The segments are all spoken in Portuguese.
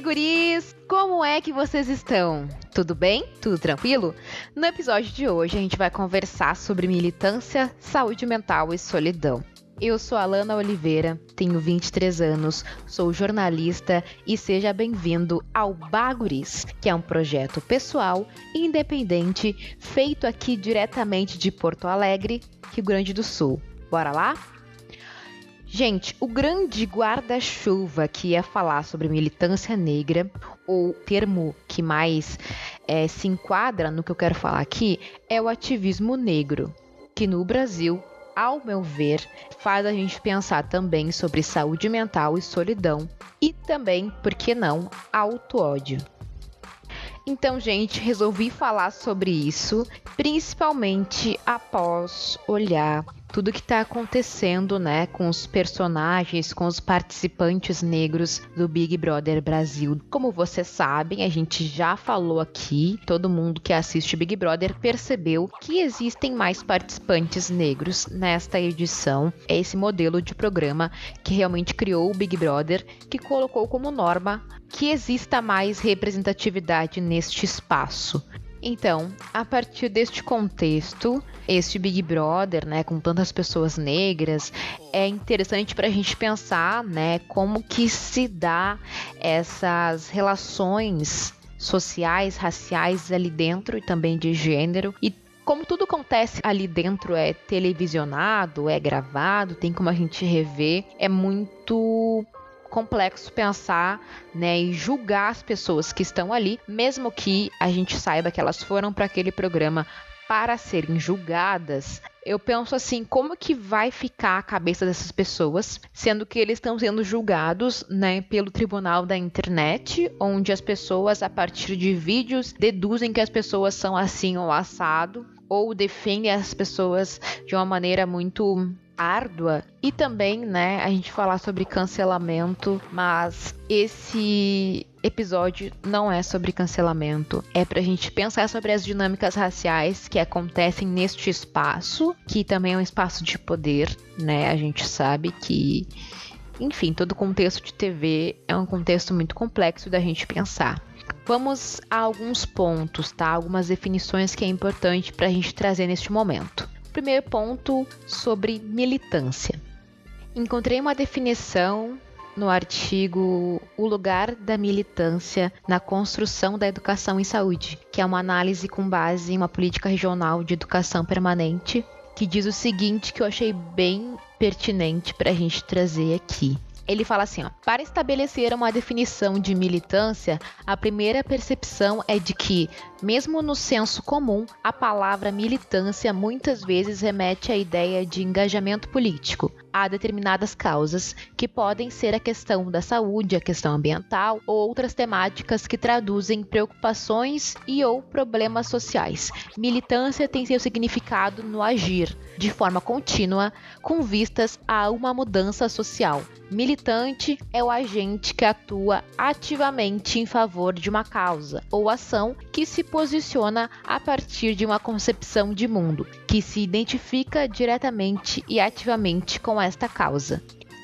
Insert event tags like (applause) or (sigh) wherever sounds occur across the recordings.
Aí, guris? Como é que vocês estão? Tudo bem? Tudo tranquilo? No episódio de hoje a gente vai conversar sobre militância, saúde mental e solidão. Eu sou Alana Oliveira, tenho 23 anos, sou jornalista e seja bem-vindo ao Baguris, que é um projeto pessoal independente feito aqui diretamente de Porto Alegre, Rio Grande do Sul. Bora lá? Gente, o grande guarda-chuva que ia falar sobre militância negra, ou termo que mais é, se enquadra no que eu quero falar aqui, é o ativismo negro, que no Brasil, ao meu ver, faz a gente pensar também sobre saúde mental e solidão, e também, por que não, auto-ódio. Então, gente, resolvi falar sobre isso, principalmente após olhar tudo que está acontecendo, né, com os personagens, com os participantes negros do Big Brother Brasil. Como vocês sabem, a gente já falou aqui, todo mundo que assiste Big Brother percebeu que existem mais participantes negros nesta edição. É esse modelo de programa que realmente criou o Big Brother, que colocou como norma que exista mais representatividade neste espaço. Então, a partir deste contexto, este Big Brother, né, com tantas pessoas negras, é interessante para a gente pensar, né, como que se dá essas relações sociais, raciais ali dentro e também de gênero. E como tudo acontece ali dentro é televisionado, é gravado, tem como a gente rever, é muito complexo pensar né, e julgar as pessoas que estão ali, mesmo que a gente saiba que elas foram para aquele programa para serem julgadas, eu penso assim, como que vai ficar a cabeça dessas pessoas, sendo que eles estão sendo julgados, né, pelo tribunal da internet, onde as pessoas a partir de vídeos deduzem que as pessoas são assim ou assado, ou defendem as pessoas de uma maneira muito árdua e também, né, a gente falar sobre cancelamento, mas esse episódio não é sobre cancelamento, é pra gente pensar sobre as dinâmicas raciais que acontecem neste espaço, que também é um espaço de poder, né? A gente sabe que enfim, todo contexto de TV é um contexto muito complexo da gente pensar. Vamos a alguns pontos, tá? Algumas definições que é importante para a gente trazer neste momento. Primeiro ponto sobre militância. Encontrei uma definição no artigo O lugar da militância na construção da educação em saúde, que é uma análise com base em uma política regional de educação permanente, que diz o seguinte que eu achei bem pertinente para a gente trazer aqui. Ele fala assim: ó, para estabelecer uma definição de militância, a primeira percepção é de que, mesmo no senso comum, a palavra militância muitas vezes remete à ideia de engajamento político a determinadas causas, que podem ser a questão da saúde, a questão ambiental ou outras temáticas que traduzem preocupações e ou problemas sociais. Militância tem seu significado no agir, de forma contínua, com vistas a uma mudança social. Militante é o agente que atua ativamente em favor de uma causa ou ação que se posiciona a partir de uma concepção de mundo, que se identifica diretamente e ativamente com esta causa.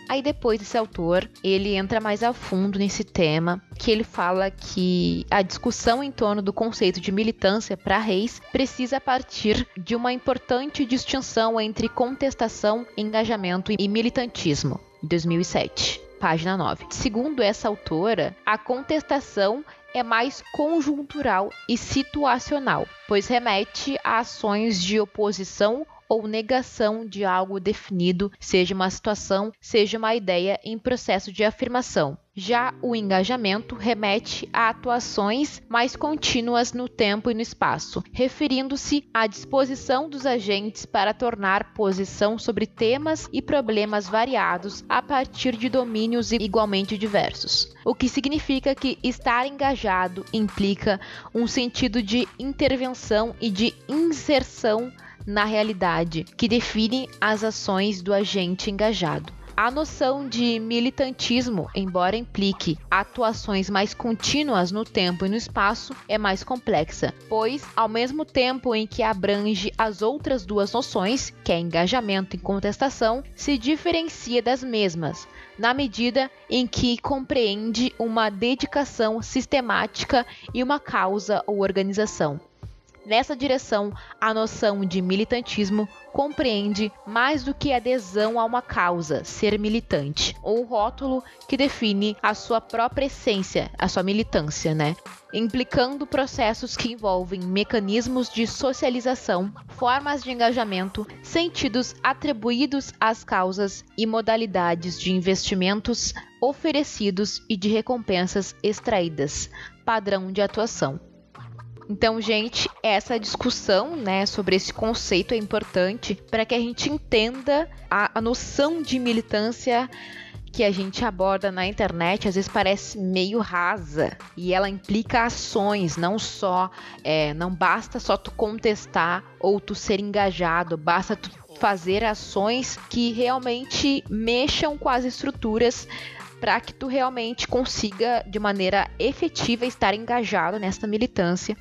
Aí depois esse autor, ele entra mais a fundo nesse tema, que ele fala que a discussão em torno do conceito de militância para Reis precisa partir de uma importante distinção entre contestação, engajamento e militantismo. 2007 página 9. Segundo essa autora, a contestação é mais conjuntural e situacional, pois remete a ações de oposição ou negação de algo definido, seja uma situação, seja uma ideia em processo de afirmação. Já o engajamento remete a atuações mais contínuas no tempo e no espaço, referindo-se à disposição dos agentes para tornar posição sobre temas e problemas variados a partir de domínios igualmente diversos. O que significa que estar engajado implica um sentido de intervenção e de inserção na realidade, que define as ações do agente engajado. A noção de militantismo, embora implique atuações mais contínuas no tempo e no espaço, é mais complexa, pois, ao mesmo tempo em que abrange as outras duas noções, que é engajamento e contestação, se diferencia das mesmas, na medida em que compreende uma dedicação sistemática e uma causa ou organização. Nessa direção, a noção de militantismo compreende mais do que adesão a uma causa, ser militante, ou rótulo que define a sua própria essência, a sua militância, né? Implicando processos que envolvem mecanismos de socialização, formas de engajamento, sentidos atribuídos às causas e modalidades de investimentos oferecidos e de recompensas extraídas, padrão de atuação. Então, gente, essa discussão, né, sobre esse conceito é importante para que a gente entenda a, a noção de militância que a gente aborda na internet às vezes parece meio rasa e ela implica ações, não só, é, não basta só tu contestar ou tu ser engajado, basta tu fazer ações que realmente mexam com as estruturas para que tu realmente consiga de maneira efetiva estar engajado nessa militância.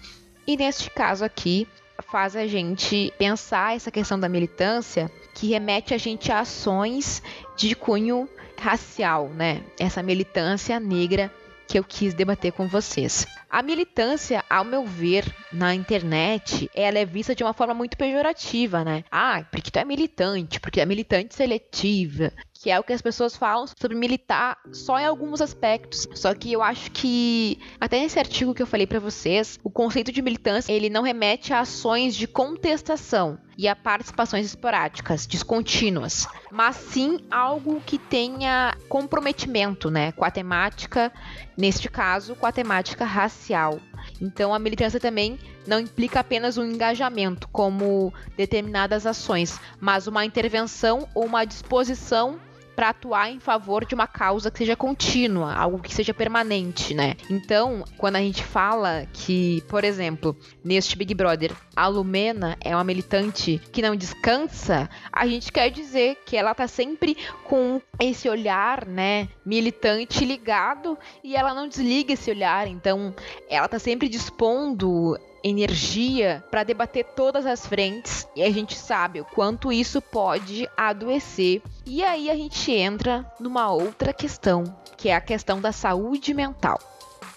E neste caso aqui, faz a gente pensar essa questão da militância que remete a gente a ações de cunho racial, né? Essa militância negra que eu quis debater com vocês. A militância, ao meu ver, na internet, ela é vista de uma forma muito pejorativa, né? Ah, porque tu é militante, porque é militante seletiva, que é o que as pessoas falam sobre militar só em alguns aspectos. Só que eu acho que até nesse artigo que eu falei para vocês, o conceito de militância, ele não remete a ações de contestação e a participações esporádicas, descontínuas, mas sim algo que tenha comprometimento, né, com a temática, neste caso, com a temática racial. Então a militância também não implica apenas um engajamento como determinadas ações, mas uma intervenção ou uma disposição para atuar em favor de uma causa que seja contínua, algo que seja permanente, né? Então, quando a gente fala que, por exemplo, neste Big Brother, a Lumena é uma militante que não descansa, a gente quer dizer que ela tá sempre com esse olhar, né, militante ligado e ela não desliga esse olhar, então ela tá sempre dispondo energia para debater todas as frentes e a gente sabe o quanto isso pode adoecer. E aí a gente entra numa outra questão, que é a questão da saúde mental.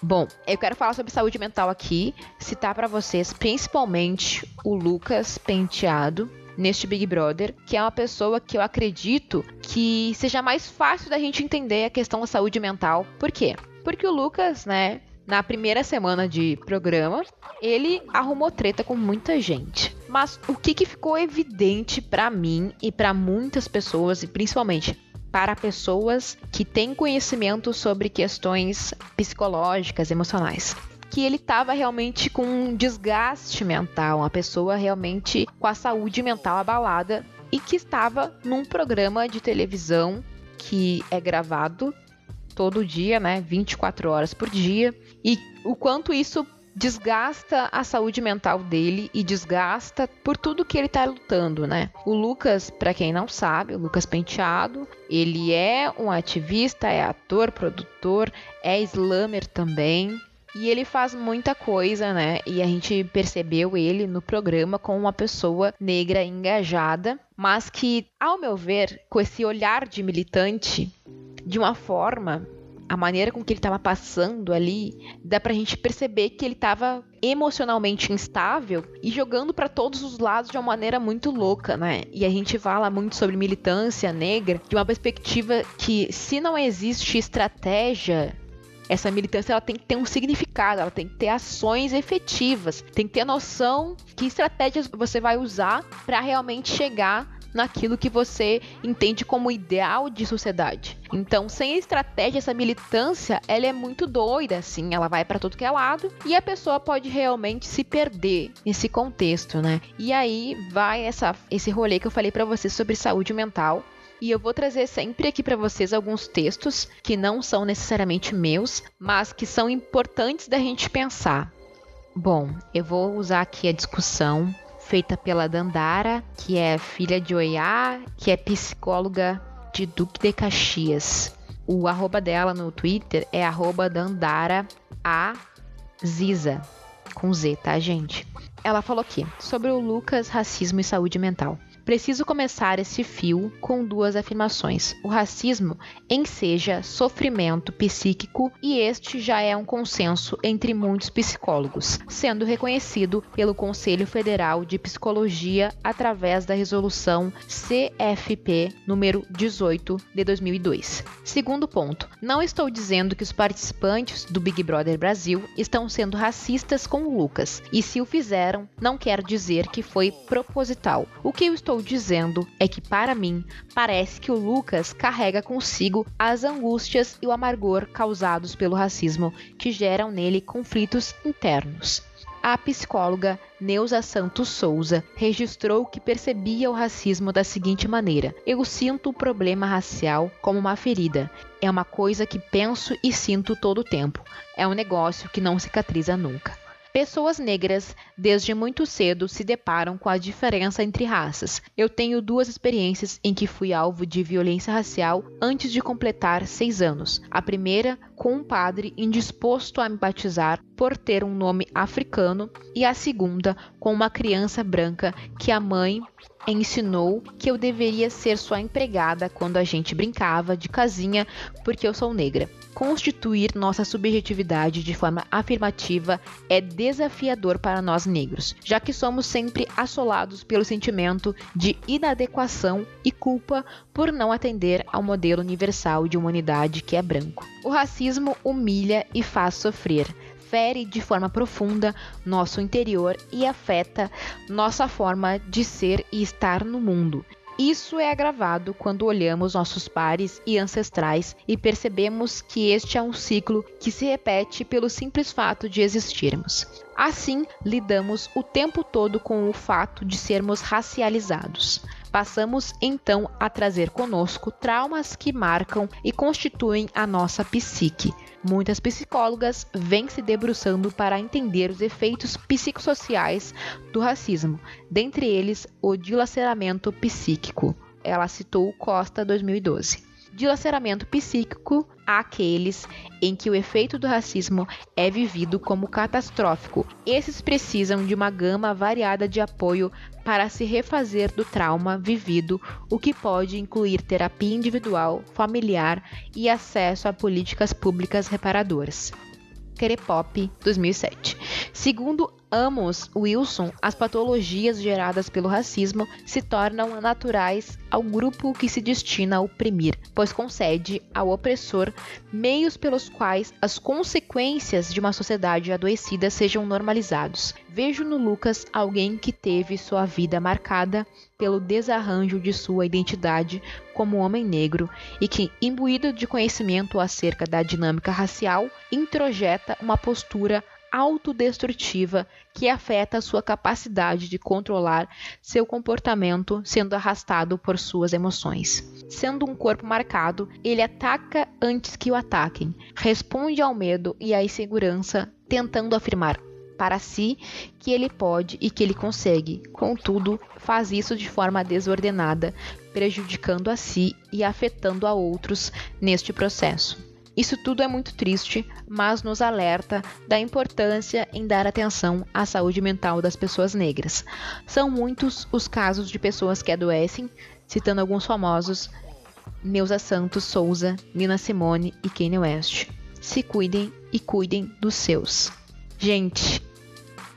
Bom, eu quero falar sobre saúde mental aqui, citar para vocês principalmente o Lucas Penteado, neste Big Brother, que é uma pessoa que eu acredito que seja mais fácil da gente entender a questão da saúde mental. Por quê? Porque o Lucas, né, na primeira semana de programa, ele arrumou treta com muita gente. Mas o que, que ficou evidente para mim e para muitas pessoas, e principalmente para pessoas que têm conhecimento sobre questões psicológicas, emocionais, que ele estava realmente com um desgaste mental, uma pessoa realmente com a saúde mental abalada e que estava num programa de televisão que é gravado todo dia, né, 24 horas por dia, e o quanto isso desgasta a saúde mental dele e desgasta por tudo que ele tá lutando, né? O Lucas, para quem não sabe, o Lucas Penteado, ele é um ativista, é ator, produtor, é slammer também. E ele faz muita coisa, né? E a gente percebeu ele no programa como uma pessoa negra engajada, mas que, ao meu ver, com esse olhar de militante, de uma forma a maneira com que ele estava passando ali, dá pra gente perceber que ele estava emocionalmente instável e jogando para todos os lados de uma maneira muito louca, né? E a gente fala muito sobre militância negra de uma perspectiva que se não existe estratégia Essa militância ela tem que ter um significado, ela tem que ter ações efetivas, tem que ter noção que estratégias você vai usar para realmente chegar naquilo que você entende como ideal de sociedade. Então, sem estratégia, essa militância, ela é muito doida, assim, ela vai para todo que é lado e a pessoa pode realmente se perder nesse contexto, né? E aí vai essa, esse rolê que eu falei para vocês sobre saúde mental. E eu vou trazer sempre aqui para vocês alguns textos que não são necessariamente meus, mas que são importantes da gente pensar. Bom, eu vou usar aqui a discussão feita pela Dandara, que é filha de Oiá, que é psicóloga de Duque de Caxias. O arroba dela no Twitter é arroba Dandara A Ziza, com Z, tá, gente? Ela falou aqui sobre o Lucas, racismo e saúde mental. Preciso começar esse fio com duas afirmações. O racismo enseja sofrimento psíquico e este já é um consenso entre muitos psicólogos, sendo reconhecido pelo Conselho Federal de Psicologia através da resolução CFP número 18 de 2002. Segundo ponto, não estou dizendo que os participantes do Big Brother Brasil estão sendo racistas com o Lucas, e se o fizeram, não quer dizer que foi proposital. O que eu estou estou dizendo é que, para mim, parece que o Lucas carrega consigo as angústias e o amargor causados pelo racismo que geram nele conflitos internos. A psicóloga Neuza Santos Souza registrou que percebia o racismo da seguinte maneira: Eu sinto o problema racial como uma ferida. É uma coisa que penso e sinto todo o tempo. É um negócio que não cicatriza nunca. Pessoas negras, desde muito cedo, se deparam com a diferença entre raças. Eu tenho duas experiências em que fui alvo de violência racial antes de completar seis anos. A primeira, com um padre indisposto a me batizar por ter um nome africano, e a segunda, com uma criança branca que a mãe ensinou que eu deveria ser sua empregada quando a gente brincava de casinha porque eu sou negra. Constituir nossa subjetividade de forma afirmativa é desafiador para nós negros, já que somos sempre assolados pelo sentimento de inadequação e culpa por não atender ao modelo universal de humanidade que é branco. O racismo humilha e faz sofrer fere de forma profunda nosso interior e afeta nossa forma de ser e estar no mundo. Isso é agravado quando olhamos nossos pares e ancestrais e percebemos que este é um ciclo que se repete pelo simples fato de existirmos. Assim, lidamos o tempo todo com o fato de sermos racializados. Passamos então a trazer conosco traumas que marcam e constituem a nossa psique, Muitas psicólogas vêm se debruçando para entender os efeitos psicossociais do racismo, dentre eles o dilaceramento psíquico. Ela citou Costa 2012. Dilaceramento psíquico àqueles em que o efeito do racismo é vivido como catastrófico. Esses precisam de uma gama variada de apoio para se refazer do trauma vivido, o que pode incluir terapia individual, familiar e acesso a políticas públicas reparadoras. Kerepop 2007. Segundo Amos Wilson, as patologias geradas pelo racismo se tornam naturais ao grupo que se destina a oprimir, pois concede ao opressor meios pelos quais as consequências de uma sociedade adoecida sejam normalizados. Vejo no Lucas alguém que teve sua vida marcada pelo desarranjo de sua identidade como homem negro e que, imbuído de conhecimento acerca da dinâmica racial, introjeta uma postura autodestrutiva que afeta sua capacidade de controlar seu comportamento, sendo arrastado por suas emoções. Sendo um corpo marcado, ele ataca antes que o ataquem, responde ao medo e à insegurança, tentando afirmar para si que ele pode e que ele consegue. Contudo, faz isso de forma desordenada, prejudicando a si e afetando a outros neste processo. Isso tudo é muito triste, mas nos alerta da importância em dar atenção à saúde mental das pessoas negras. São muitos os casos de pessoas que adoecem, citando alguns famosos: Neuza Santos Souza, Nina Simone e Kanye West. Se cuidem e cuidem dos seus. Gente,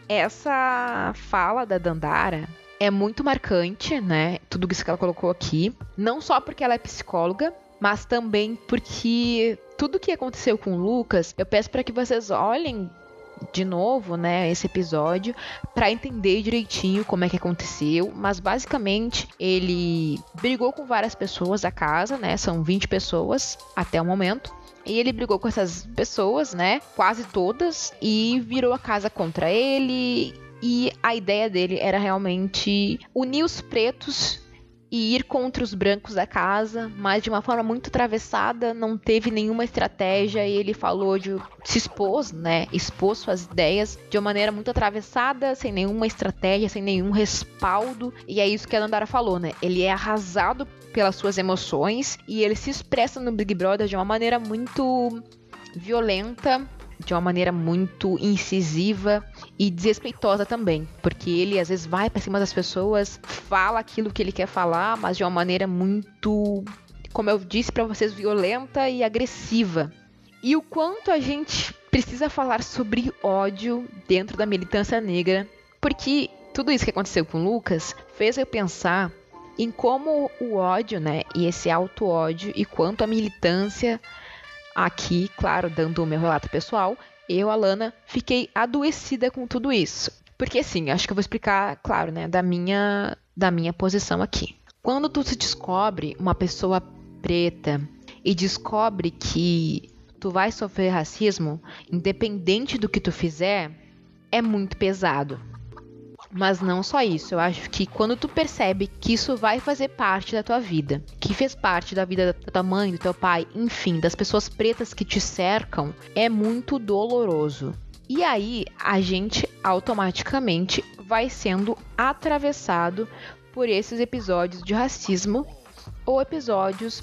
essa fala da Dandara é muito marcante, né? Tudo isso que ela colocou aqui. Não só porque ela é psicóloga, mas também porque tudo que aconteceu com Lucas, eu peço para que vocês olhem de novo, né, esse episódio para entender direitinho como é que aconteceu, mas basicamente ele brigou com várias pessoas da casa, né? São 20 pessoas até o momento. E ele brigou com essas pessoas, né? Quase todas, e virou a casa contra ele. E a ideia dele era realmente unir os pretos e ir contra os brancos da casa, mas de uma forma muito atravessada, não teve nenhuma estratégia e ele falou de se expôs, né? Expôs suas ideias de uma maneira muito atravessada, sem nenhuma estratégia, sem nenhum respaldo. E é isso que a Nandara falou, né? Ele é arrasado pelas suas emoções e ele se expressa no Big Brother de uma maneira muito violenta, de uma maneira muito incisiva e desrespeitosa também, porque ele às vezes vai para cima das pessoas, fala aquilo que ele quer falar, mas de uma maneira muito, como eu disse para vocês, violenta e agressiva. E o quanto a gente precisa falar sobre ódio dentro da militância negra, porque tudo isso que aconteceu com Lucas fez eu pensar em como o ódio, né, e esse auto-ódio e quanto a militância Aqui, claro, dando o meu relato pessoal, eu, Alana, fiquei adoecida com tudo isso. Porque assim, acho que eu vou explicar, claro, né, da minha da minha posição aqui. Quando tu se descobre uma pessoa preta e descobre que tu vai sofrer racismo, independente do que tu fizer, é muito pesado. Mas não só isso, eu acho que quando tu percebe que isso vai fazer parte da tua vida, que fez parte da vida da tua mãe, do teu pai, enfim, das pessoas pretas que te cercam, é muito doloroso. E aí a gente automaticamente vai sendo atravessado por esses episódios de racismo ou episódios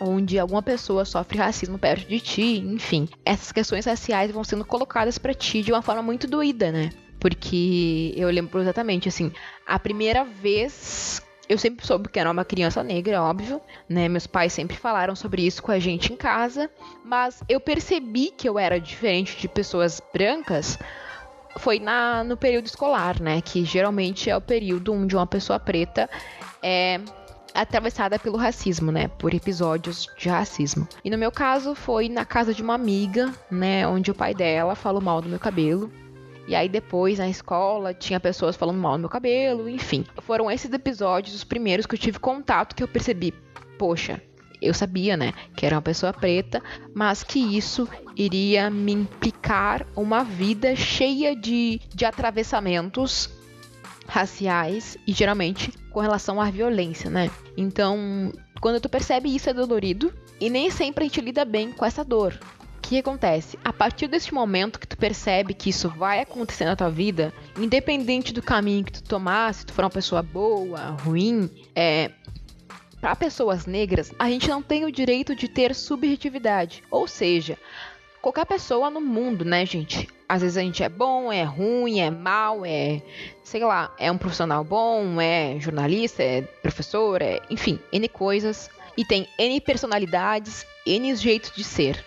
onde alguma pessoa sofre racismo perto de ti, enfim, essas questões raciais vão sendo colocadas para ti de uma forma muito doída, né? Porque eu lembro exatamente, assim, a primeira vez eu sempre soube que era uma criança negra, óbvio, né? Meus pais sempre falaram sobre isso com a gente em casa, mas eu percebi que eu era diferente de pessoas brancas foi na, no período escolar, né? Que geralmente é o período onde uma pessoa preta é atravessada pelo racismo, né? Por episódios de racismo. E no meu caso foi na casa de uma amiga, né? Onde o pai dela falou mal do meu cabelo. E aí depois na escola tinha pessoas falando mal do meu cabelo, enfim. Foram esses episódios os primeiros que eu tive contato que eu percebi, poxa, eu sabia, né, que era uma pessoa preta, mas que isso iria me implicar uma vida cheia de, de atravessamentos raciais e geralmente com relação à violência, né? Então, quando tu percebe isso é dolorido e nem sempre a gente lida bem com essa dor que acontece? A partir deste momento que tu percebe que isso vai acontecer na tua vida, independente do caminho que tu tomar, se tu for uma pessoa boa, ruim, é, para pessoas negras, a gente não tem o direito de ter subjetividade. Ou seja, qualquer pessoa no mundo, né, gente? Às vezes a gente é bom, é ruim, é mal, é, sei lá, é um profissional bom, é jornalista, é professor, é, enfim, N coisas. E tem N personalidades, N jeitos de ser.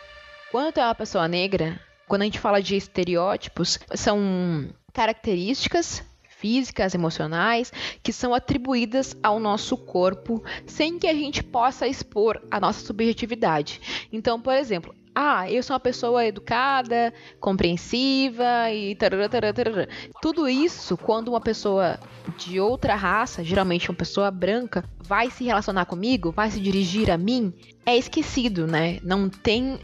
Quando é uma pessoa negra, quando a gente fala de estereótipos, são características físicas, emocionais, que são atribuídas ao nosso corpo sem que a gente possa expor a nossa subjetividade. Então, por exemplo, ah, eu sou uma pessoa educada, compreensiva e tarará, tarará, tarará. tudo isso quando uma pessoa de outra raça, geralmente uma pessoa branca, vai se relacionar comigo, vai se dirigir a mim, é esquecido, né? Não tem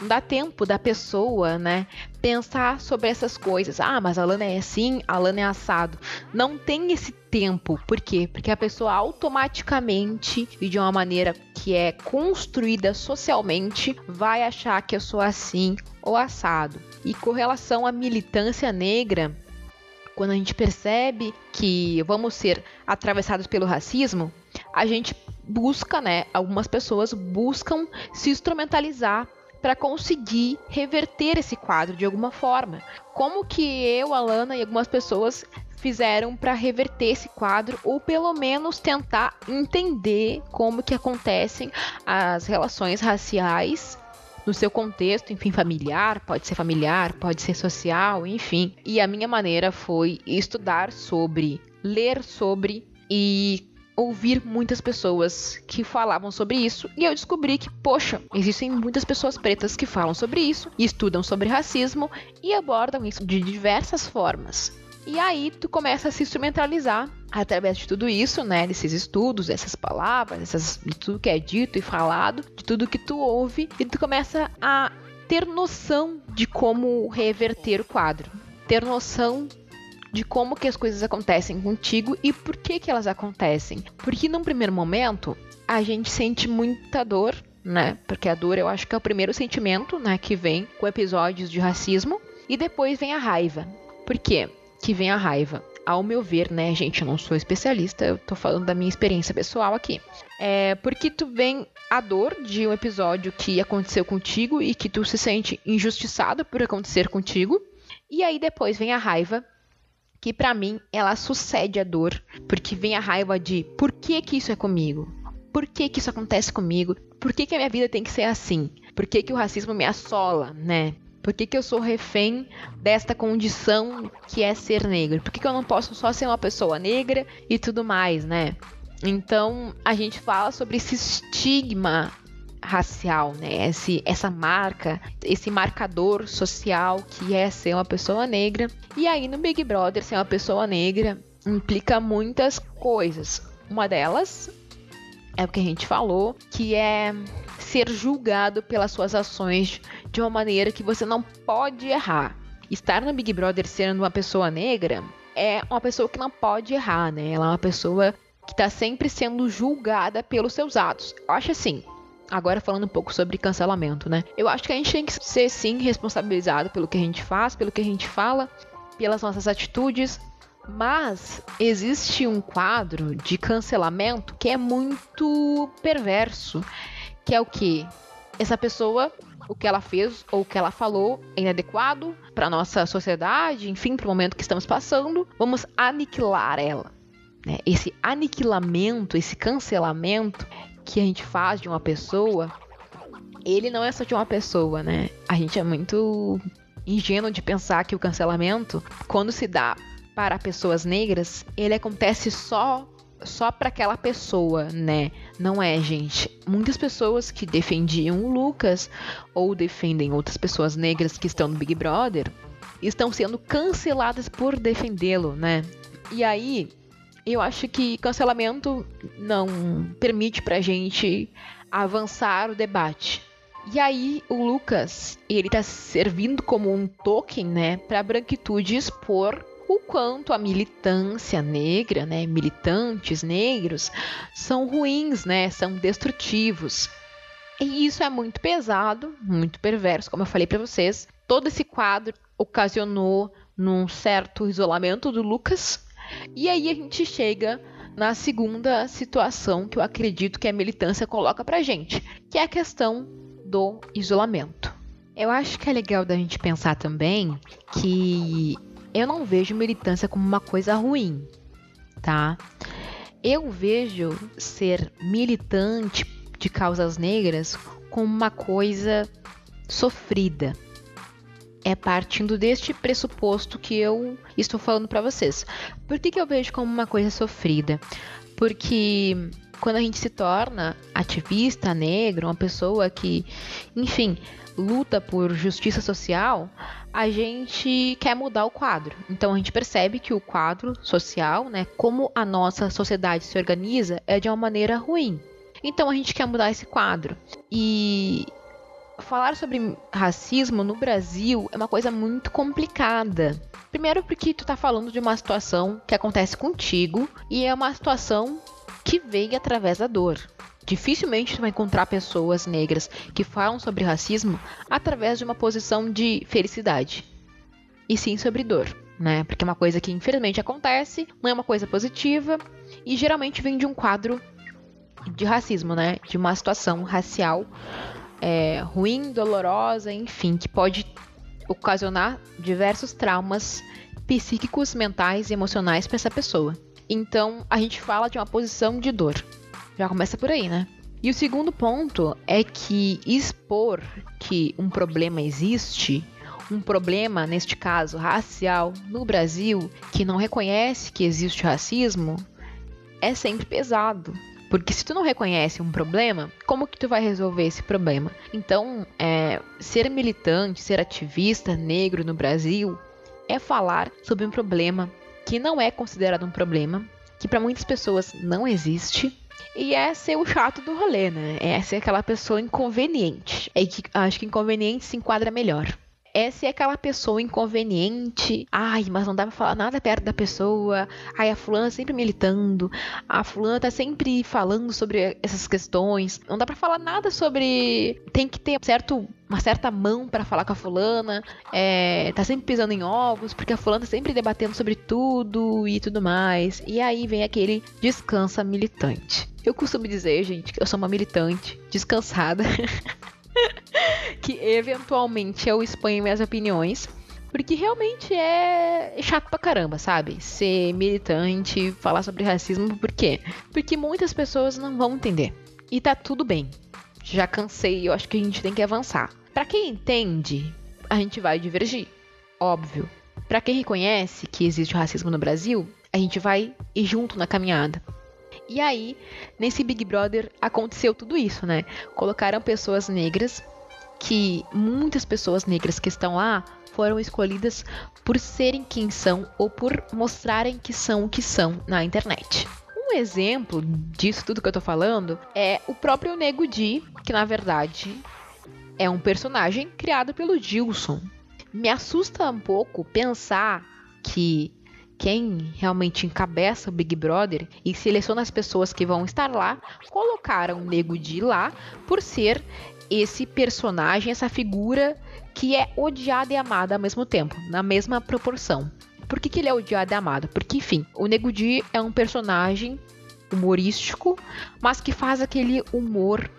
não dá tempo da pessoa, né, pensar sobre essas coisas. Ah, mas a Lana é assim, a Lana é assado. Não tem esse tempo. Por quê? Porque a pessoa automaticamente e de uma maneira que é construída socialmente vai achar que eu sou assim ou assado. E com relação à militância negra, quando a gente percebe que vamos ser atravessados pelo racismo, a gente busca, né? Algumas pessoas buscam se instrumentalizar para conseguir reverter esse quadro de alguma forma. Como que eu, Alana e algumas pessoas fizeram para reverter esse quadro ou pelo menos tentar entender como que acontecem as relações raciais no seu contexto, enfim, familiar, pode ser familiar, pode ser social, enfim. E a minha maneira foi estudar sobre, ler sobre e ouvir muitas pessoas que falavam sobre isso e eu descobri que, poxa, existem muitas pessoas pretas que falam sobre isso, estudam sobre racismo e abordam isso de diversas formas. E aí tu começa a se instrumentalizar através de tudo isso, né, desses estudos, dessas palavras, dessas, de tudo que é dito e falado, de tudo que tu ouve, e tu começa a ter noção de como reverter o quadro, ter noção de como que as coisas acontecem contigo e por que que elas acontecem. Porque num primeiro momento, a gente sente muita dor, né? Porque a dor eu acho que é o primeiro sentimento, né, que vem com episódios de racismo e depois vem a raiva. Por quê? Que vem a raiva. Ao meu ver, né, gente, eu não sou especialista, eu tô falando da minha experiência pessoal aqui. É porque tu vem a dor de um episódio que aconteceu contigo e que tu se sente injustiçado por acontecer contigo. E aí depois vem a raiva que para mim ela sucede a dor, porque vem a raiva de por que que isso é comigo? Por que que isso acontece comigo? Por que que a minha vida tem que ser assim? Por que que o racismo me assola, né? Por que, que eu sou refém desta condição que é ser negro? Por que, que eu não posso só ser uma pessoa negra e tudo mais, né? Então, a gente fala sobre esse estigma racial, né? Esse, essa marca, esse marcador social que é ser uma pessoa negra. E aí no Big Brother, ser uma pessoa negra implica muitas coisas. Uma delas é o que a gente falou, que é ser julgado pelas suas ações de uma maneira que você não pode errar. Estar no Big Brother sendo uma pessoa negra é uma pessoa que não pode errar, né? Ela é uma pessoa que está sempre sendo julgada pelos seus atos. Eu acho assim, Agora falando um pouco sobre cancelamento, né? Eu acho que a gente tem que ser sim responsabilizado pelo que a gente faz, pelo que a gente fala, pelas nossas atitudes, mas existe um quadro de cancelamento que é muito perverso, que é o que essa pessoa, o que ela fez ou o que ela falou é inadequado para nossa sociedade, enfim, para o momento que estamos passando, vamos aniquilar ela. Né? Esse aniquilamento, esse cancelamento, que a gente faz de uma pessoa, ele não é só de uma pessoa, né? A gente é muito ingênuo de pensar que o cancelamento, quando se dá para pessoas negras, ele acontece só só para aquela pessoa, né? Não é, gente. Muitas pessoas que defendiam o Lucas ou defendem outras pessoas negras que estão no Big Brother estão sendo canceladas por defendê-lo, né? E aí, eu acho que cancelamento não permite pra gente avançar o debate. E aí o Lucas, ele tá servindo como um token, né, pra branquitude expor o quanto a militância negra, né, militantes negros são ruins, né, são destrutivos. E isso é muito pesado, muito perverso, como eu falei para vocês. Todo esse quadro ocasionou num certo isolamento do Lucas, e aí a gente chega na segunda situação que eu acredito que a militância coloca pra gente, que é a questão do isolamento. Eu acho que é legal da gente pensar também que eu não vejo militância como uma coisa ruim, tá? Eu vejo ser militante de causas negras como uma coisa sofrida, é partindo deste pressuposto que eu estou falando para vocês. Por que, que eu vejo como uma coisa sofrida? Porque quando a gente se torna ativista negro, uma pessoa que, enfim, luta por justiça social, a gente quer mudar o quadro. Então a gente percebe que o quadro social, né, como a nossa sociedade se organiza, é de uma maneira ruim. Então a gente quer mudar esse quadro. E falar sobre racismo no Brasil é uma coisa muito complicada. Primeiro porque tu tá falando de uma situação que acontece contigo e é uma situação que veio através da dor. Dificilmente tu vai encontrar pessoas negras que falam sobre racismo através de uma posição de felicidade. E sim sobre dor, né? Porque é uma coisa que infelizmente acontece, não é uma coisa positiva e geralmente vem de um quadro de racismo, né? De uma situação racial é, ruim, dolorosa, enfim, que pode ocasionar diversos traumas psíquicos, mentais e emocionais para essa pessoa. Então, a gente fala de uma posição de dor. Já começa por aí, né? E o segundo ponto é que expor que um problema existe, um problema, neste caso racial, no Brasil, que não reconhece que existe racismo, é sempre pesado. Porque se tu não reconhece um problema, como que tu vai resolver esse problema? Então, é, ser militante, ser ativista negro no Brasil é falar sobre um problema que não é considerado um problema, que para muitas pessoas não existe, e é ser o chato do rolê, né? É ser aquela pessoa inconveniente. É que acho que inconveniente se enquadra melhor é aquela pessoa inconveniente. Ai, mas não dá pra falar nada perto da pessoa. Ai, a fulana sempre militando. A fulana tá sempre falando sobre essas questões. Não dá pra falar nada sobre. Tem que ter certo, uma certa mão para falar com a fulana. É, tá sempre pisando em ovos, porque a fulana tá sempre debatendo sobre tudo e tudo mais. E aí vem aquele descansa militante. Eu costumo dizer, gente, que eu sou uma militante descansada. (laughs) (laughs) que eventualmente eu exponho minhas opiniões. Porque realmente é chato pra caramba, sabe? Ser militante, falar sobre racismo, por quê? Porque muitas pessoas não vão entender. E tá tudo bem. Já cansei, eu acho que a gente tem que avançar. Para quem entende, a gente vai divergir, óbvio. Para quem reconhece que existe racismo no Brasil, a gente vai ir junto na caminhada. E aí, nesse Big Brother aconteceu tudo isso, né? Colocaram pessoas negras que muitas pessoas negras que estão lá foram escolhidas por serem quem são ou por mostrarem que são o que são na internet. Um exemplo disso tudo que eu tô falando é o próprio Nego Di, que na verdade é um personagem criado pelo Gilson. Me assusta um pouco pensar que quem realmente encabeça o Big Brother e seleciona as pessoas que vão estar lá, colocaram o Nego Di lá por ser esse personagem, essa figura que é odiada e amada ao mesmo tempo, na mesma proporção. Por que, que ele é odiado e amado? Porque, enfim, o Nego Di é um personagem humorístico, mas que faz aquele humor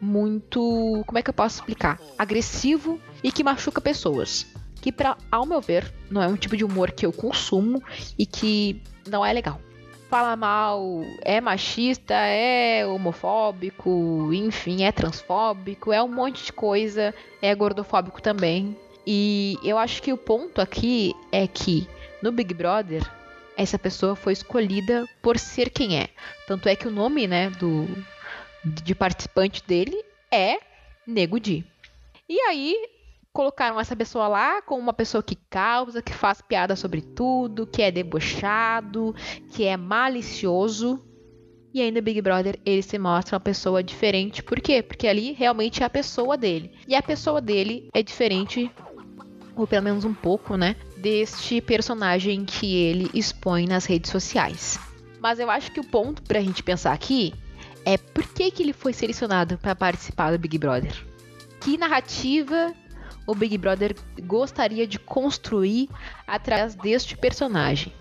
muito, como é que eu posso explicar? Agressivo e que machuca pessoas que, pra, ao meu ver, não é um tipo de humor que eu consumo e que não é legal. Fala mal, é machista, é homofóbico, enfim, é transfóbico, é um monte de coisa, é gordofóbico também. E eu acho que o ponto aqui é que no Big Brother essa pessoa foi escolhida por ser quem é. Tanto é que o nome, né, do de participante dele é Nego Di. E aí colocaram essa pessoa lá como uma pessoa que causa, que faz piada sobre tudo, que é debochado, que é malicioso. E aí no Big Brother ele se mostra uma pessoa diferente. Por quê? Porque ali realmente é a pessoa dele. E a pessoa dele é diferente, ou pelo menos um pouco, né? Deste personagem que ele expõe nas redes sociais. Mas eu acho que o ponto pra gente pensar aqui é por que, que ele foi selecionado para participar do Big Brother. Que narrativa o Big Brother gostaria de construir através deste personagem.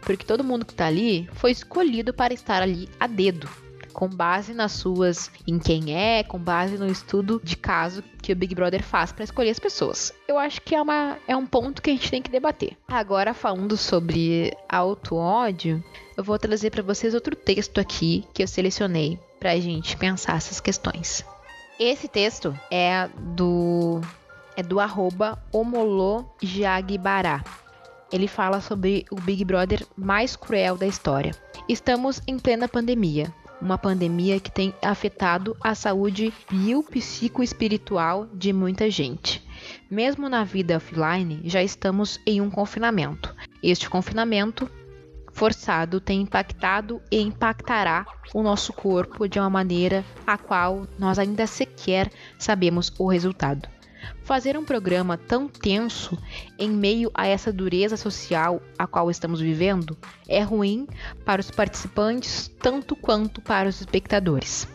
Porque todo mundo que está ali foi escolhido para estar ali a dedo, com base nas suas em quem é, com base no estudo de caso que o Big Brother faz para escolher as pessoas. Eu acho que é, uma, é um ponto que a gente tem que debater. Agora, falando sobre auto-ódio, eu vou trazer para vocês outro texto aqui que eu selecionei para a gente pensar essas questões. Esse texto é do é do arroba homolojagbará. Ele fala sobre o Big Brother mais cruel da história. Estamos em plena pandemia, uma pandemia que tem afetado a saúde biopsicoespiritual de muita gente. Mesmo na vida offline, já estamos em um confinamento. Este confinamento forçado tem impactado e impactará o nosso corpo de uma maneira a qual nós ainda sequer sabemos o resultado. Fazer um programa tão tenso em meio a essa dureza social a qual estamos vivendo é ruim para os participantes tanto quanto para os espectadores.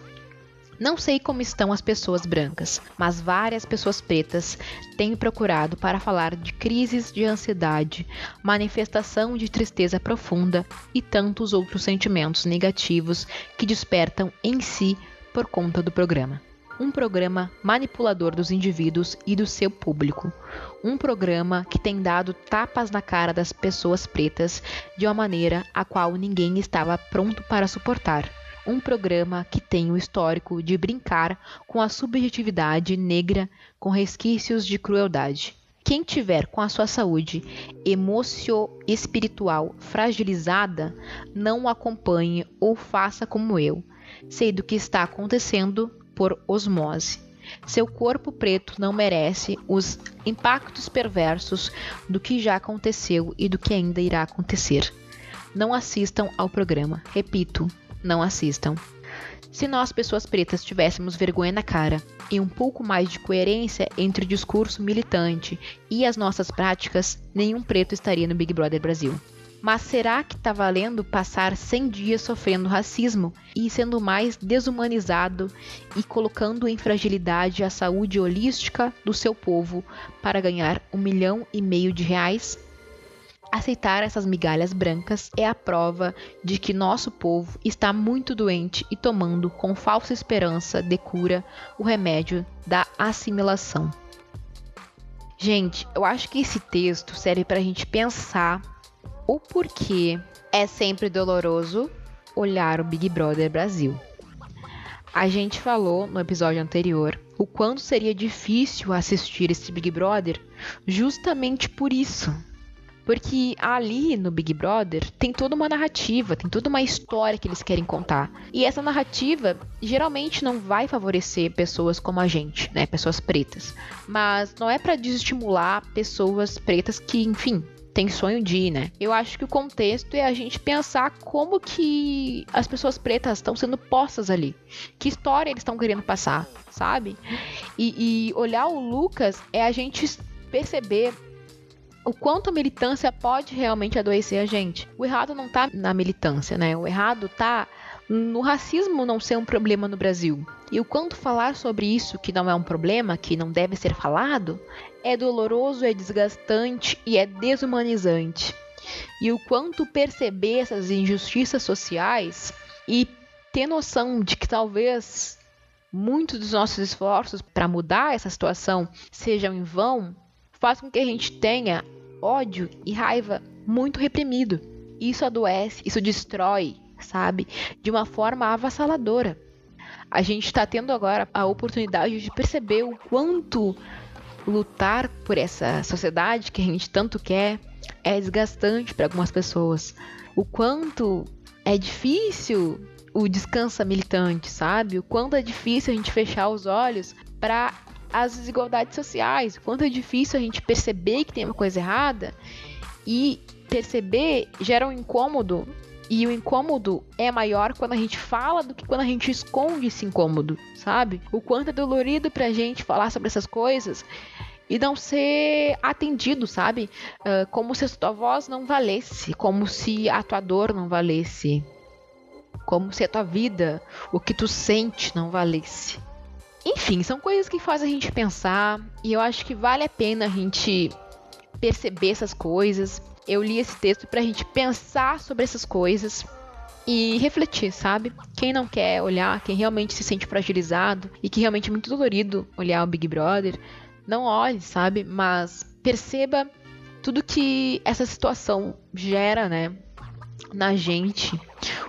Não sei como estão as pessoas brancas, mas várias pessoas pretas têm procurado para falar de crises de ansiedade, manifestação de tristeza profunda e tantos outros sentimentos negativos que despertam em si por conta do programa um programa manipulador dos indivíduos e do seu público. Um programa que tem dado tapas na cara das pessoas pretas de uma maneira a qual ninguém estava pronto para suportar. Um programa que tem o histórico de brincar com a subjetividade negra com resquícios de crueldade. Quem tiver com a sua saúde emocio-espiritual fragilizada, não o acompanhe ou faça como eu. Sei do que está acontecendo por osmose. Seu corpo preto não merece os impactos perversos do que já aconteceu e do que ainda irá acontecer. Não assistam ao programa. Repito, não assistam. Se nós, pessoas pretas, tivéssemos vergonha na cara e um pouco mais de coerência entre o discurso militante e as nossas práticas, nenhum preto estaria no Big Brother Brasil. Mas será que está valendo passar 100 dias sofrendo racismo e sendo mais desumanizado e colocando em fragilidade a saúde holística do seu povo para ganhar um milhão e meio de reais? Aceitar essas migalhas brancas é a prova de que nosso povo está muito doente e tomando com falsa esperança de cura o remédio da assimilação. Gente, eu acho que esse texto serve para a gente pensar o porquê é sempre doloroso olhar o Big Brother Brasil. A gente falou no episódio anterior o quanto seria difícil assistir esse Big Brother justamente por isso porque ali no Big Brother tem toda uma narrativa, tem toda uma história que eles querem contar. E essa narrativa geralmente não vai favorecer pessoas como a gente, né? Pessoas pretas. Mas não é para desestimular pessoas pretas que, enfim, tem sonho de ir, né? Eu acho que o contexto é a gente pensar como que as pessoas pretas estão sendo postas ali. Que história eles estão querendo passar, sabe? E, e olhar o Lucas é a gente perceber o quanto a militância pode realmente adoecer a gente. O errado não tá na militância, né? O errado tá no racismo não ser um problema no Brasil. E o quanto falar sobre isso, que não é um problema, que não deve ser falado, é doloroso, é desgastante e é desumanizante. E o quanto perceber essas injustiças sociais e ter noção de que talvez muitos dos nossos esforços para mudar essa situação sejam em vão, faz com que a gente tenha ódio e raiva muito reprimido. Isso adoece, isso destrói, sabe? De uma forma avassaladora. A gente está tendo agora a oportunidade de perceber o quanto lutar por essa sociedade que a gente tanto quer é desgastante para algumas pessoas. O quanto é difícil o descansa militante, sabe? O quanto é difícil a gente fechar os olhos para as desigualdades sociais, o quanto é difícil a gente perceber que tem uma coisa errada e perceber gera um incômodo e o incômodo é maior quando a gente fala do que quando a gente esconde esse incômodo, sabe? O quanto é dolorido pra gente falar sobre essas coisas e não ser atendido, sabe? Uh, como se a tua voz não valesse, como se a tua dor não valesse, como se a tua vida, o que tu sente não valesse. Enfim, são coisas que fazem a gente pensar e eu acho que vale a pena a gente perceber essas coisas. Eu li esse texto pra gente pensar sobre essas coisas e refletir, sabe? Quem não quer olhar, quem realmente se sente fragilizado e que realmente é muito dolorido olhar o Big Brother, não olhe, sabe? Mas perceba tudo que essa situação gera, né, na gente.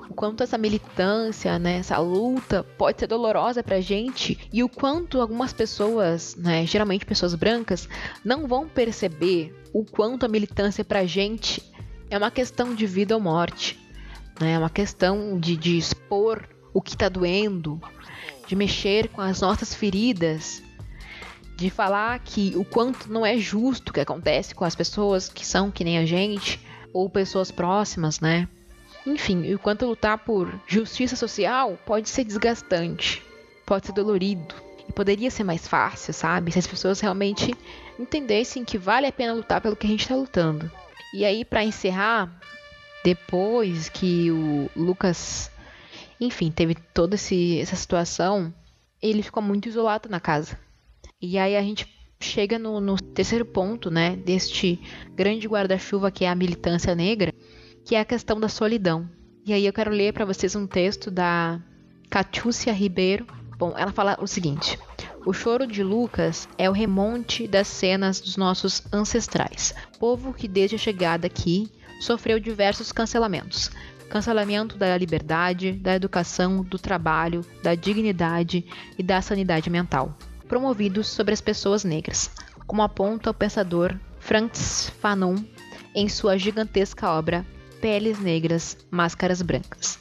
O quanto essa militância, né, essa luta pode ser dolorosa pra gente e o quanto algumas pessoas, né, geralmente pessoas brancas, não vão perceber o quanto a militância pra gente é uma questão de vida ou morte, né, é uma questão de, de expor o que tá doendo, de mexer com as nossas feridas, de falar que o quanto não é justo o que acontece com as pessoas que são que nem a gente ou pessoas próximas, né? Enfim, o quanto lutar por justiça social pode ser desgastante, pode ser dolorido. E poderia ser mais fácil, sabe? Se as pessoas realmente entendessem que vale a pena lutar pelo que a gente está lutando. E aí, para encerrar, depois que o Lucas, enfim, teve toda esse, essa situação, ele ficou muito isolado na casa. E aí a gente chega no, no terceiro ponto, né, deste grande guarda-chuva que é a militância negra, que é a questão da solidão. E aí eu quero ler para vocês um texto da Catiúcia Ribeiro. Bom, ela fala o seguinte: O choro de Lucas é o remonte das cenas dos nossos ancestrais, povo que desde a chegada aqui sofreu diversos cancelamentos. Cancelamento da liberdade, da educação, do trabalho, da dignidade e da sanidade mental, promovidos sobre as pessoas negras como aponta o pensador Francis Fanon em sua gigantesca obra Peles Negras, Máscaras Brancas.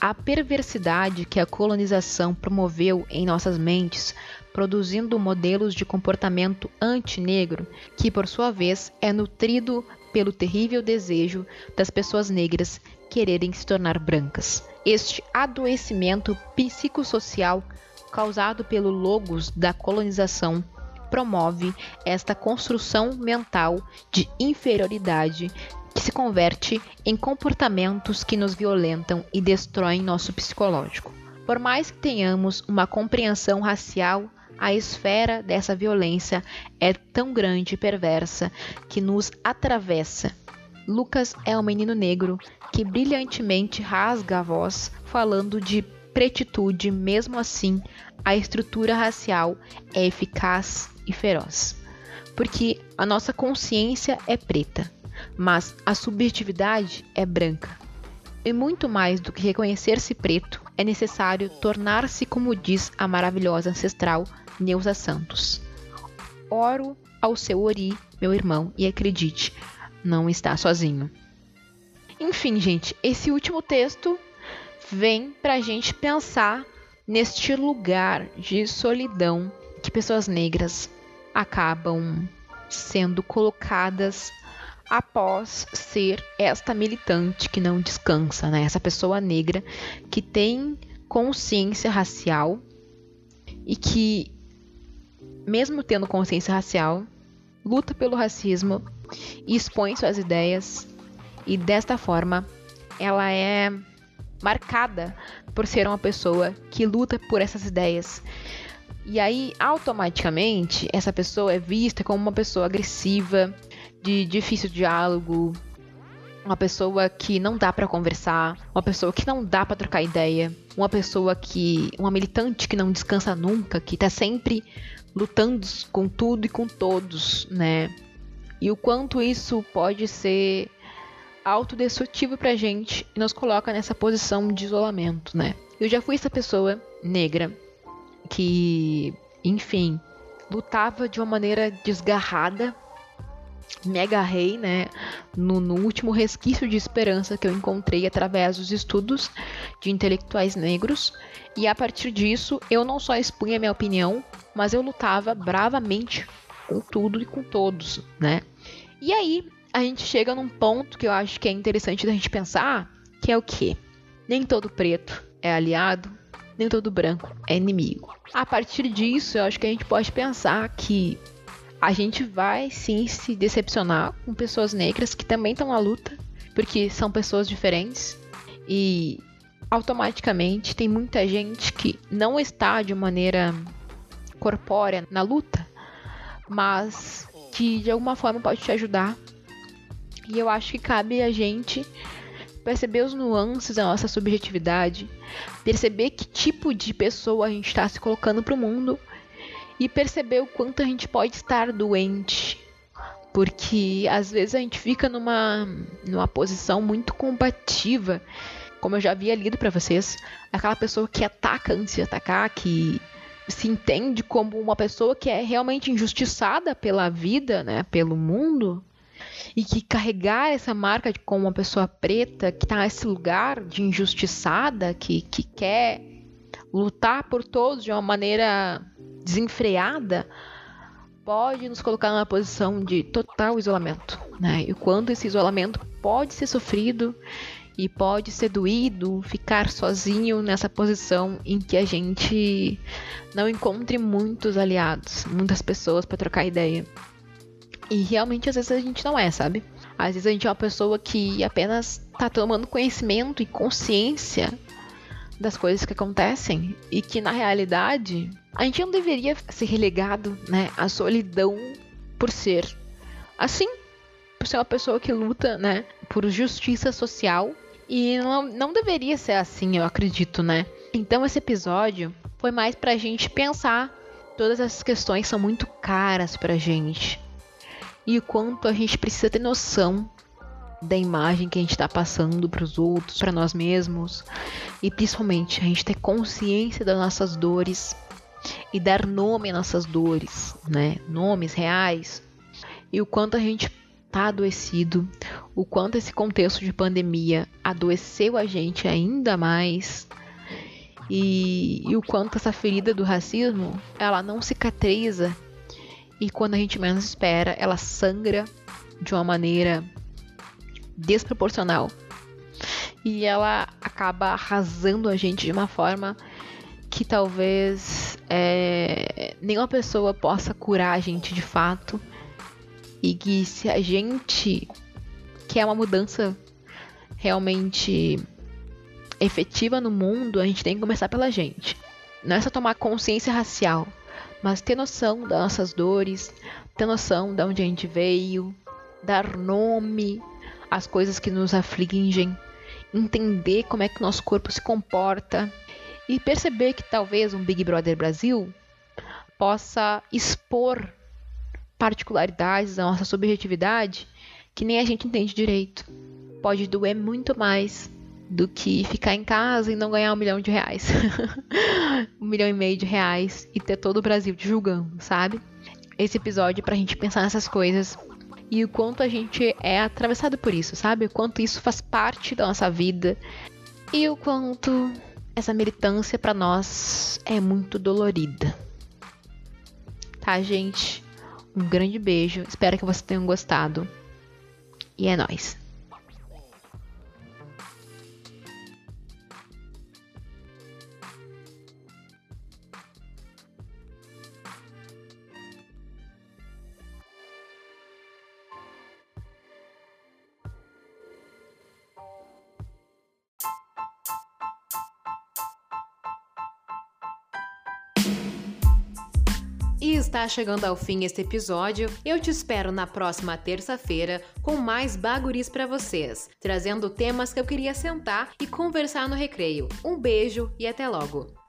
A perversidade que a colonização promoveu em nossas mentes, produzindo modelos de comportamento antinegro, que por sua vez é nutrido pelo terrível desejo das pessoas negras quererem se tornar brancas. Este adoecimento psicossocial causado pelo logos da colonização promove esta construção mental de inferioridade que se converte em comportamentos que nos violentam e destroem nosso psicológico. Por mais que tenhamos uma compreensão racial, a esfera dessa violência é tão grande e perversa que nos atravessa. Lucas é um menino negro que brilhantemente rasga a voz falando de pretitude, mesmo assim, a estrutura racial é eficaz e feroz. Porque a nossa consciência é preta, mas a subjetividade é branca. E muito mais do que reconhecer-se preto, é necessário tornar-se como diz a maravilhosa ancestral Neuza Santos. Oro ao seu Ori, meu irmão, e acredite, não está sozinho. Enfim, gente, esse último texto vem para a gente pensar neste lugar de solidão que pessoas negras acabam sendo colocadas após ser esta militante que não descansa, né? Essa pessoa negra que tem consciência racial e que, mesmo tendo consciência racial, luta pelo racismo e expõe suas ideias e desta forma ela é marcada por ser uma pessoa que luta por essas ideias. E aí, automaticamente, essa pessoa é vista como uma pessoa agressiva, de difícil diálogo, uma pessoa que não dá para conversar, uma pessoa que não dá para trocar ideia, uma pessoa que, uma militante que não descansa nunca, que tá sempre lutando com tudo e com todos, né? E o quanto isso pode ser autodestrutivo pra gente e nos coloca nessa posição de isolamento, né? Eu já fui essa pessoa negra que, enfim, lutava de uma maneira desgarrada. Me agarrei, né, no, no, último resquício de esperança que eu encontrei através dos estudos de intelectuais negros, e a partir disso eu não só expunha minha opinião, mas eu lutava bravamente com tudo e com todos, né? E aí a gente chega num ponto que eu acho que é interessante da gente pensar, que é o que? Nem todo preto é aliado, nem todo branco é inimigo. A partir disso, eu acho que a gente pode pensar que a gente vai sim se decepcionar com pessoas negras que também estão na luta, porque são pessoas diferentes e automaticamente tem muita gente que não está de maneira corpórea na luta, mas que de alguma forma pode te ajudar e eu acho que cabe a gente perceber os nuances da nossa subjetividade, perceber que tipo de pessoa a gente está se colocando para o mundo e perceber o quanto a gente pode estar doente. Porque às vezes a gente fica numa, numa posição muito combativa, como eu já havia lido para vocês, aquela pessoa que ataca antes de atacar, que se entende como uma pessoa que é realmente injustiçada pela vida, né, pelo mundo, e que carregar essa marca de como uma pessoa preta que está nesse lugar de injustiçada, que, que quer lutar por todos de uma maneira desenfreada, pode nos colocar numa posição de total isolamento, né? E quando esse isolamento pode ser sofrido e pode ser doído ficar sozinho nessa posição em que a gente não encontre muitos aliados, muitas pessoas para trocar ideia. E realmente às vezes a gente não é, sabe? Às vezes a gente é uma pessoa que apenas tá tomando conhecimento e consciência das coisas que acontecem e que na realidade a gente não deveria ser relegado, né, à solidão por ser assim, por ser uma pessoa que luta, né, por justiça social e não, não deveria ser assim, eu acredito, né? Então esse episódio foi mais pra gente pensar todas essas questões são muito caras pra gente e o quanto a gente precisa ter noção da imagem que a gente está passando para os outros, para nós mesmos, e principalmente a gente ter consciência das nossas dores e dar nome às nossas dores, né? Nomes reais. E o quanto a gente tá adoecido, o quanto esse contexto de pandemia adoeceu a gente ainda mais. E, e o quanto essa ferida do racismo, ela não cicatriza e quando a gente menos espera, ela sangra de uma maneira desproporcional. E ela acaba arrasando a gente de uma forma que talvez é, nenhuma pessoa possa curar a gente de fato. E que se a gente quer uma mudança realmente efetiva no mundo, a gente tem que começar pela gente. Não é só tomar consciência racial, mas ter noção das nossas dores, ter noção de onde a gente veio, dar nome às coisas que nos afligem, entender como é que o nosso corpo se comporta e perceber que talvez um Big Brother Brasil possa expor particularidades da nossa subjetividade que nem a gente entende direito. Pode doer muito mais do que ficar em casa e não ganhar um milhão de reais. (laughs) um milhão e meio de reais e ter todo o Brasil te julgando, sabe? Esse episódio é pra gente pensar nessas coisas e o quanto a gente é atravessado por isso, sabe? O quanto isso faz parte da nossa vida e o quanto essa militância para nós é muito dolorida. Tá, gente? Um grande beijo. Espero que vocês tenham gostado. E é nóis. Está chegando ao fim este episódio. Eu te espero na próxima terça-feira com mais baguris para vocês, trazendo temas que eu queria sentar e conversar no recreio. Um beijo e até logo.